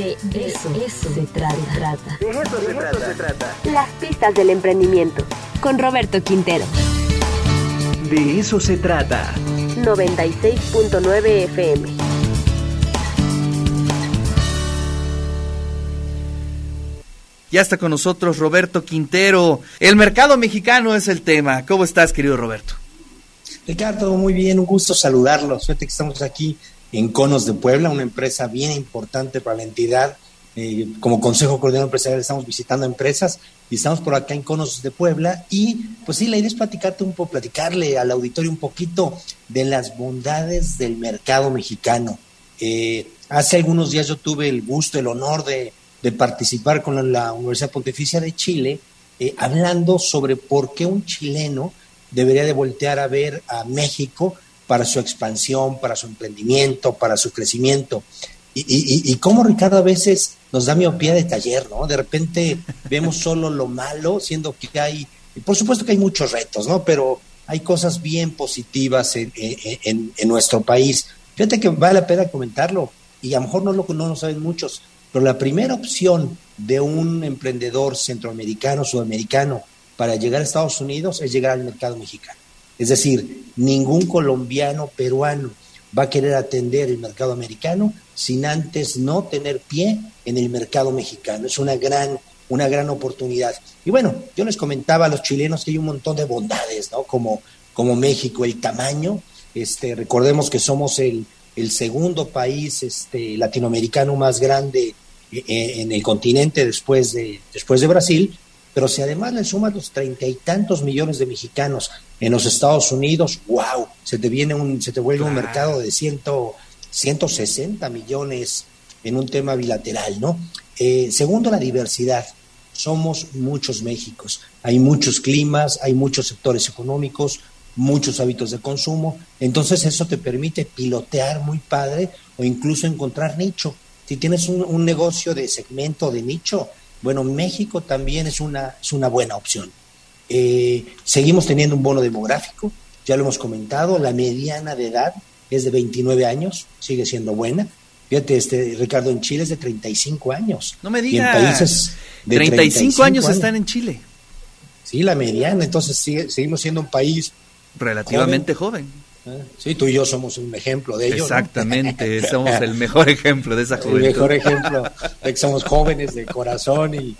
De, eso, se, trata. De eso, se, trata. Las pistas del emprendimiento. Con Roberto Quintero. De eso se trata. 96.9 FM. Ya está con nosotros Roberto Quintero. El mercado mexicano es el tema. ¿Cómo estás, querido Roberto? Ricardo, muy bien, un gusto saludarlos. Fíjate que estamos aquí en Conos de Puebla, una empresa bien importante para la entidad. Eh, como Consejo Coordinador Empresarial estamos visitando empresas y estamos por acá en Conos de Puebla y pues sí, la idea es platicarte un poco, platicarle al auditorio un poquito de las bondades del mercado mexicano. Eh, hace algunos días yo tuve el gusto, el honor de, participar con la, Universidad Pontificia de Chile eh, hablando sobre por qué un chileno debería de voltear a ver a México para su expansión, para su emprendimiento, para su crecimiento. Y, y, cómo Ricardo a veces nos da miopía de taller, ¿no? De repente vemos solo lo malo, siendo que hay, por supuesto que hay muchos retos, ¿no? Pero hay cosas bien positivas en, en, en nuestro país. Fíjate que vale la pena comentarlo, y a lo mejor no lo, no lo saben muchos, pero la primera opción de un emprendedor centroamericano, sudamericano, para llegar a Estados Unidos es llegar al mercado mexicano. Es decir, ningún colombiano, peruano va a querer atender el mercado americano sin antes no tener pie en el mercado mexicano. Es una gran, una gran oportunidad. Y bueno, yo les comentaba a los chilenos que hay un montón de bondades, ¿no? Como, como México, el tamaño. Este, recordemos que somos el, segundo país este, latinoamericano más grande eh, en el continente después de, después de Brasil, pero si además le sumas los treinta y tantos millones de mexicanos en los Estados Unidos, wow, se te viene un, se te vuelve un mercado de ciento, 160 millones en un tema bilateral, ¿no? Eh, segundo, la diversidad. Somos muchos Méxicos. Hay muchos climas, hay muchos sectores económicos, muchos hábitos de consumo. Entonces eso te permite pilotear muy padre o incluso encontrar nicho. Si tienes un, un negocio de segmento de nicho, bueno, México también es una, es una buena opción. Eh, seguimos teniendo un bono demográfico, ya lo hemos comentado, la mediana de edad es de 29 años, sigue siendo buena. Fíjate, este, Ricardo, en Chile es de 35 años. No me digas. en países de 35, años, están en Chile. Sí, la mediana, entonces seguimos siendo un país relativamente joven. Sí, tú y yo somos un ejemplo de ello. Exactamente, somos el mejor ejemplo de esa juventud. El mejor ejemplo de que somos jóvenes de corazón y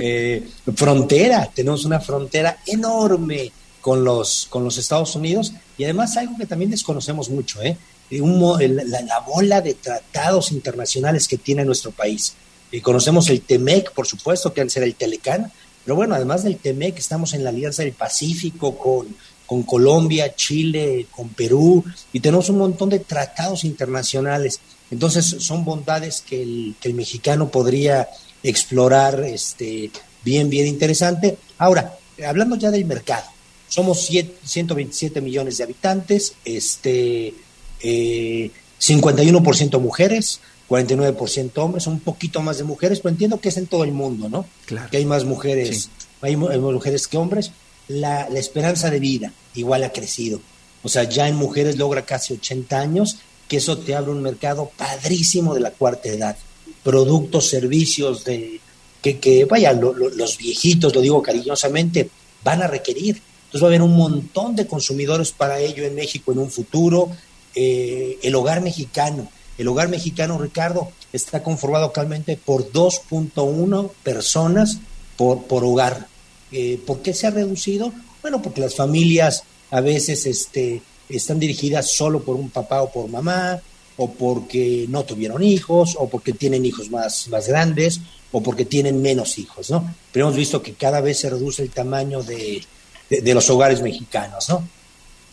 eh, frontera, tenemos una frontera enorme con los, con los Estados Unidos y además algo que también desconocemos mucho, ¿eh? la, la, bola de tratados internacionales que tiene nuestro país. Y conocemos el TEMEC, por supuesto, que antes era el Telecán, pero bueno, además del TEMEC estamos en la Alianza del Pacífico con con Colombia, Chile, con Perú, y tenemos un montón de tratados internacionales. Entonces son bondades que el, que el mexicano podría explorar este, bien, bien interesante. Ahora, hablando ya del mercado, somos 127 millones de habitantes, este, eh, 51% mujeres, 49% hombres, un poquito más de mujeres, pero entiendo que es en todo el mundo, ¿no? Claro. Que hay más mujeres, hay más mujeres que hombres, la, esperanza de vida igual ha crecido. O sea, ya en mujeres logra casi 80 años, que eso te abre un mercado padrísimo de la cuarta edad. Productos, servicios de que, que vaya, los viejitos, lo digo cariñosamente, van a requerir. Entonces va a haber un montón de consumidores para ello en México en un futuro. Eh, el hogar mexicano, el hogar mexicano, Ricardo, está conformado actualmente por 2.1 personas por, por hogar. Eh, ¿Por qué se ha reducido? Bueno, porque las familias a veces este, están dirigidas solo por un papá o por mamá, o porque no tuvieron hijos, o porque tienen hijos más, más grandes, o porque tienen menos hijos, ¿no? Pero hemos visto que cada vez se reduce el tamaño de, los hogares mexicanos, ¿no?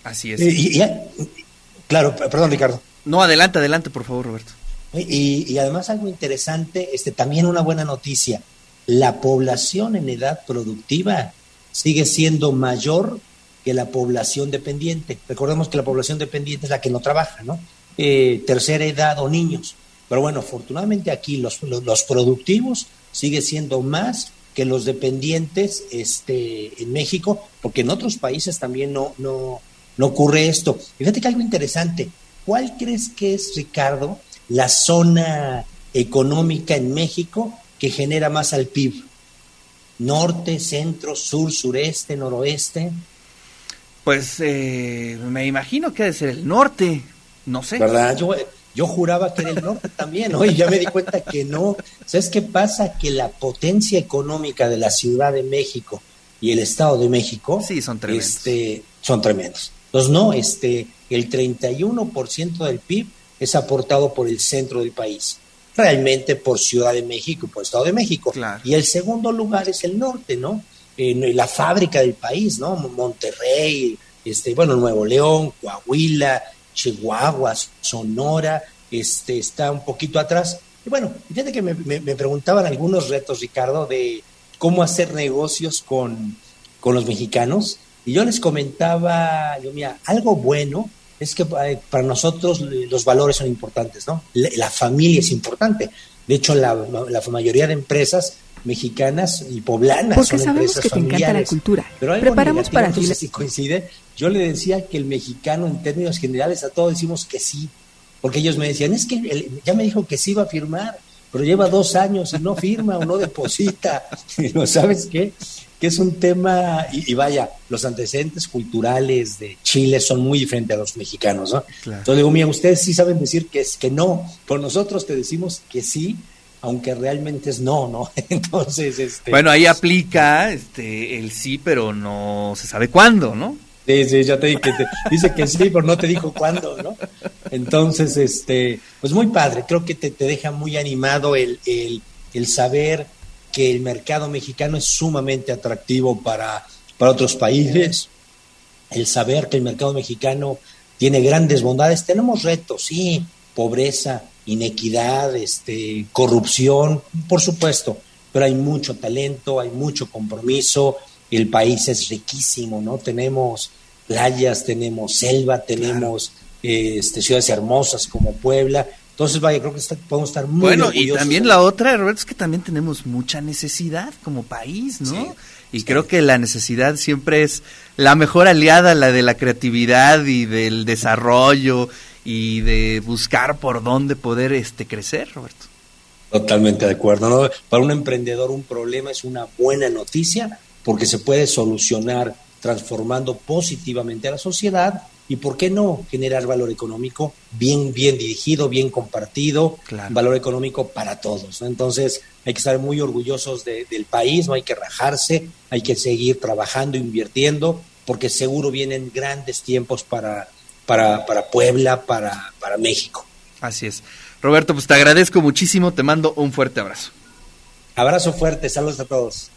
Así es. Y, claro, perdón, Ricardo. No, adelante, adelante, por favor, Roberto. Y, y, además algo interesante, este, también una buena noticia la población en edad productiva sigue siendo mayor que la población dependiente. Recordemos que la población dependiente es la que no trabaja, ¿no? Eh, tercera edad o niños. Pero bueno, afortunadamente aquí los, los, productivos sigue siendo más que los dependientes este, en México, porque en otros países también no, no, no ocurre esto. fíjate que algo interesante, ¿cuál crees que es, Ricardo, la zona económica en México que genera más al PIB? Norte, centro, sur, sureste, noroeste. Pues eh, me imagino que debe ser el norte, no sé. ¿Verdad? Yo, yo juraba que era el norte también, ¿no? Y ya me di cuenta que no. ¿Sabes qué pasa? Que la potencia económica de la Ciudad de México y el Estado de México sí, son tremendos. Este, son tremendos. Entonces, no, este, el 31% del PIB es aportado por el centro del país, realmente por Ciudad de México por Estado de México. Claro. Y el segundo lugar es el norte, ¿no? Eh, la fábrica del país, ¿no? Monterrey, este, bueno, Nuevo León, Coahuila, Chihuahua, Sonora, este, está un poquito atrás. Y bueno, fíjate que me, me, preguntaban algunos retos, Ricardo, de cómo hacer negocios con, con los mexicanos. Y yo les comentaba, yo mira, algo bueno es que eh, para nosotros los valores son importantes, ¿no? La, familia es importante. De hecho, la, la, mayoría de empresas mexicanas y poblanas Porque son sabemos empresas que te encanta la cultura. Pero Preparamos para ti. Sé si coincide. Yo le decía que el mexicano, en términos generales, a todos decimos que sí. Porque ellos me decían, es que ya me dijo que sí iba a firmar, pero lleva dos años y no firma o no deposita. ¿No sabes qué? Que es un tema, y, vaya, los antecedentes culturales de Chile son muy diferentes a los mexicanos, ¿no? Entonces digo, mira, ustedes sí saben decir que es que no, por nosotros te decimos que sí, aunque realmente es no, ¿no? Entonces, este... Bueno, ahí aplica este, el sí, pero no se sabe cuándo, ¿no? Sí, sí, ya te dije, que dice que sí, pero no te dijo cuándo, ¿no? Entonces, este, pues muy padre, creo que te, te deja muy animado el, el, el, saber que el mercado mexicano es sumamente atractivo para, para otros países, el saber que el mercado mexicano tiene grandes bondades, tenemos retos, sí, pobreza, inequidad, este, corrupción, por supuesto, pero hay mucho talento, hay mucho compromiso, el país es riquísimo, ¿no? Tenemos playas, tenemos selva, tenemos este, ciudades hermosas como Puebla. Entonces, vaya, creo que podemos estar muy Bueno, y también la otra, Roberto, es que también tenemos mucha necesidad como país, ¿no? y creo que la necesidad siempre es la mejor aliada, la de la creatividad y del desarrollo y de buscar por dónde poder este crecer, Roberto. Totalmente de acuerdo. ¿no? Para un emprendedor un problema es una buena noticia porque se puede solucionar transformando positivamente a la sociedad y por qué no generar valor económico bien bien dirigido, bien compartido, valor económico para todos. Entonces hay que estar muy orgullosos del país, no hay que rajarse, hay que seguir trabajando, invirtiendo, porque seguro vienen grandes tiempos para, para, para Puebla, para, para México. Así es. Roberto, pues te agradezco muchísimo, te mando un fuerte abrazo. Abrazo fuerte, saludos a todos.